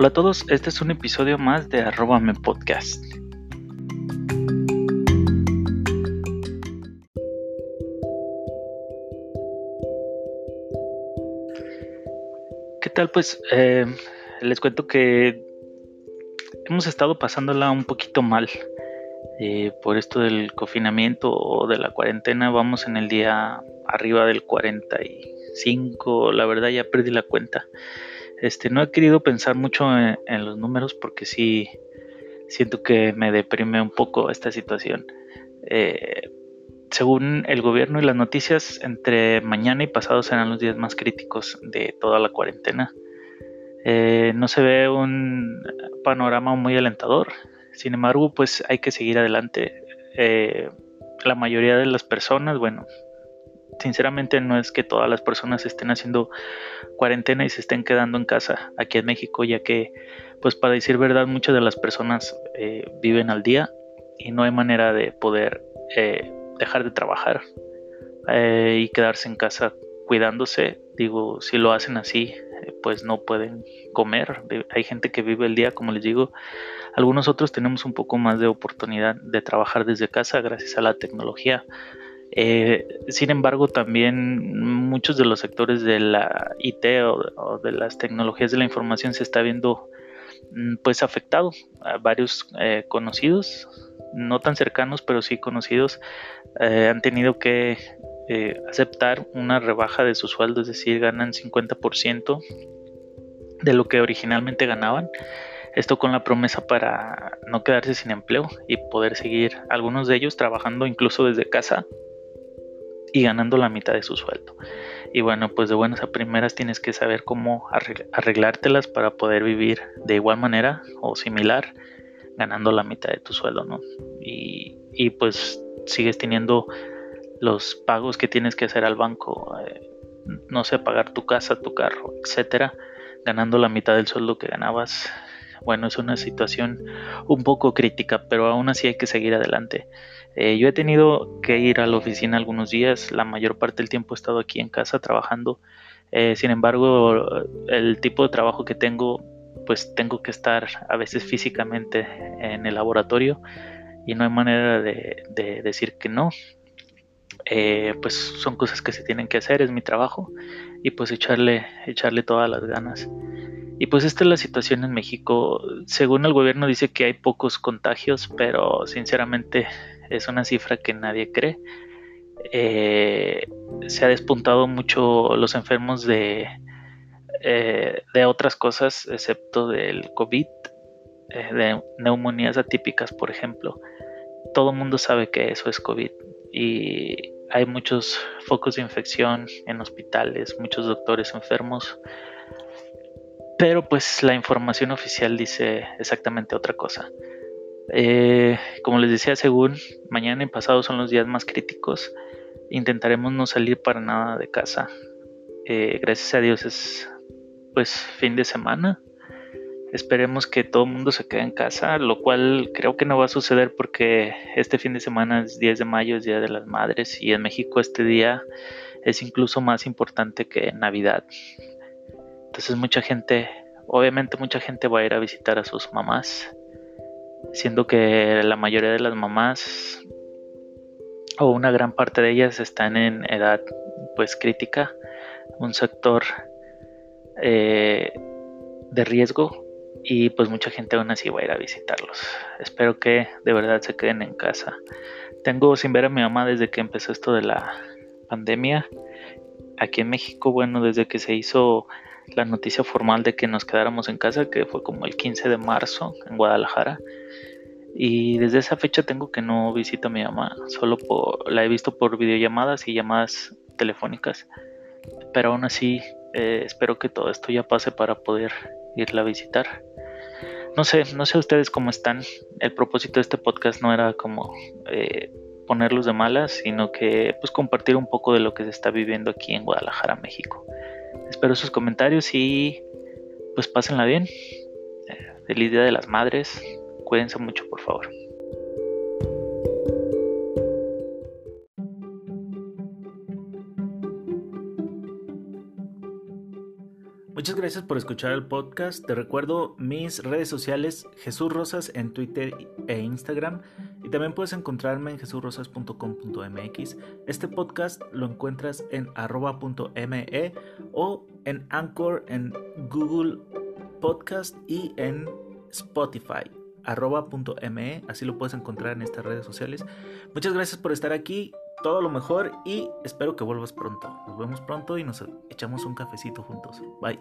Hola a todos, este es un episodio más de Arrobame Podcast. ¿Qué tal? Pues eh, les cuento que hemos estado pasándola un poquito mal eh, por esto del confinamiento o de la cuarentena. Vamos en el día arriba del 45, la verdad ya perdí la cuenta. Este, no he querido pensar mucho en, los números porque sí siento que me deprime un poco esta situación. Eh, según el gobierno y las noticias, entre mañana y pasado serán los días más críticos de toda la cuarentena. Eh, no se ve un panorama muy alentador. Sin embargo, pues hay que seguir adelante. Eh, la mayoría de las personas, bueno, sinceramente no es que todas las personas estén haciendo cuarentena y se estén quedando en casa aquí en México, ya que, pues para decir verdad, muchas de las personas eh, viven al día y no hay manera de poder eh, dejar de trabajar eh, y quedarse en casa cuidándose. Digo, si lo hacen así, pues no pueden comer. Hay gente que vive el día, como les digo. Algunos otros tenemos un poco más de oportunidad de trabajar desde casa gracias a la tecnología. Eh, sin embargo, también muchos de los sectores de la IT o, de las tecnologías de la información se está viendo mm, pues afectado. Varios eh, conocidos, no tan cercanos, pero sí conocidos, eh, han tenido que aceptar una rebaja de su sueldo, es decir, ganan 50% de lo que originalmente ganaban. Esto con la promesa para no quedarse sin empleo y poder seguir algunos de ellos trabajando incluso desde casa y ganando la mitad de su sueldo. Y bueno, pues de buenas a primeras tienes que saber cómo arreglártelas para poder vivir de igual manera o similar, ganando la mitad de tu sueldo, ¿no? Y, y pues sigues teniendo los pagos que tienes que hacer al banco, eh, no sé, pagar tu casa, tu carro, etcétera, ganando la mitad del sueldo que ganabas. Bueno, es una situación un poco crítica, pero aún así hay que seguir adelante. Eh, yo he tenido que ir a la oficina algunos días, la mayor parte del tiempo he estado aquí en casa trabajando. Eh, sin embargo, el tipo de trabajo que tengo, pues tengo que estar a veces físicamente en el laboratorio y no hay manera de, decir que no. Eh, pues son cosas que se tienen que hacer, es mi trabajo y pues echarle, echarle todas las ganas. Y pues esta es la situación en México. Según el gobierno dice que hay pocos contagios, pero sinceramente es una cifra que nadie cree. Eh, se ha despuntado mucho los enfermos de, eh, otras cosas, excepto del COVID, eh, de neumonías atípicas, por ejemplo. Todo el mundo sabe que eso es COVID y hay muchos focos de infección en hospitales, muchos doctores enfermos, pero pues la información oficial dice exactamente otra cosa. Eh, como les decía, según mañana y pasado son los días más críticos, intentaremos no salir para nada de casa. Eh, gracias a Dios es pues fin de semana. Esperemos que todo el mundo se quede en casa, lo cual creo que no va a suceder porque este fin de semana es 10 de mayo, es Día de las Madres y en México este día es incluso más importante que Navidad. Entonces mucha gente, obviamente mucha gente va a ir a visitar a sus mamás siendo que la mayoría de las mamás o una gran parte de ellas están en edad pues crítica, un sector eh, de riesgo y pues mucha gente aún así va a ir a visitarlos. Espero que de verdad se queden en casa. Tengo sin ver a mi mamá desde que empezó esto de la pandemia. Aquí en México, bueno, desde que se hizo la noticia formal de que nos quedáramos en casa, que fue como el 15 de marzo en Guadalajara. Y desde esa fecha tengo que no visito a mi mamá, solo por, la he visto por videollamadas y llamadas telefónicas. Pero aún así eh, espero que todo esto ya pase para poder irla a visitar. No sé, no sé ustedes cómo están. El propósito de este podcast no era como eh, ponerlos de malas, sino que pues compartir un poco de lo que se está viviendo aquí en Guadalajara, México. Espero sus comentarios y pues pásenla bien. Eh, feliz Día de las Madres. Cuídense mucho, por favor. Muchas gracias por escuchar el podcast. Te recuerdo mis redes sociales, Jesús Rosas en Twitter e Instagram. Y también puedes encontrarme en jesurrosas.com.mx. Este podcast lo encuentras en arroba.me o en Anchor, en Google Podcast y en Spotify arroba.me, así lo puedes encontrar en estas redes sociales. Muchas gracias por estar aquí, todo lo mejor y espero que vuelvas pronto. Nos vemos pronto y nos echamos un cafecito juntos. Bye.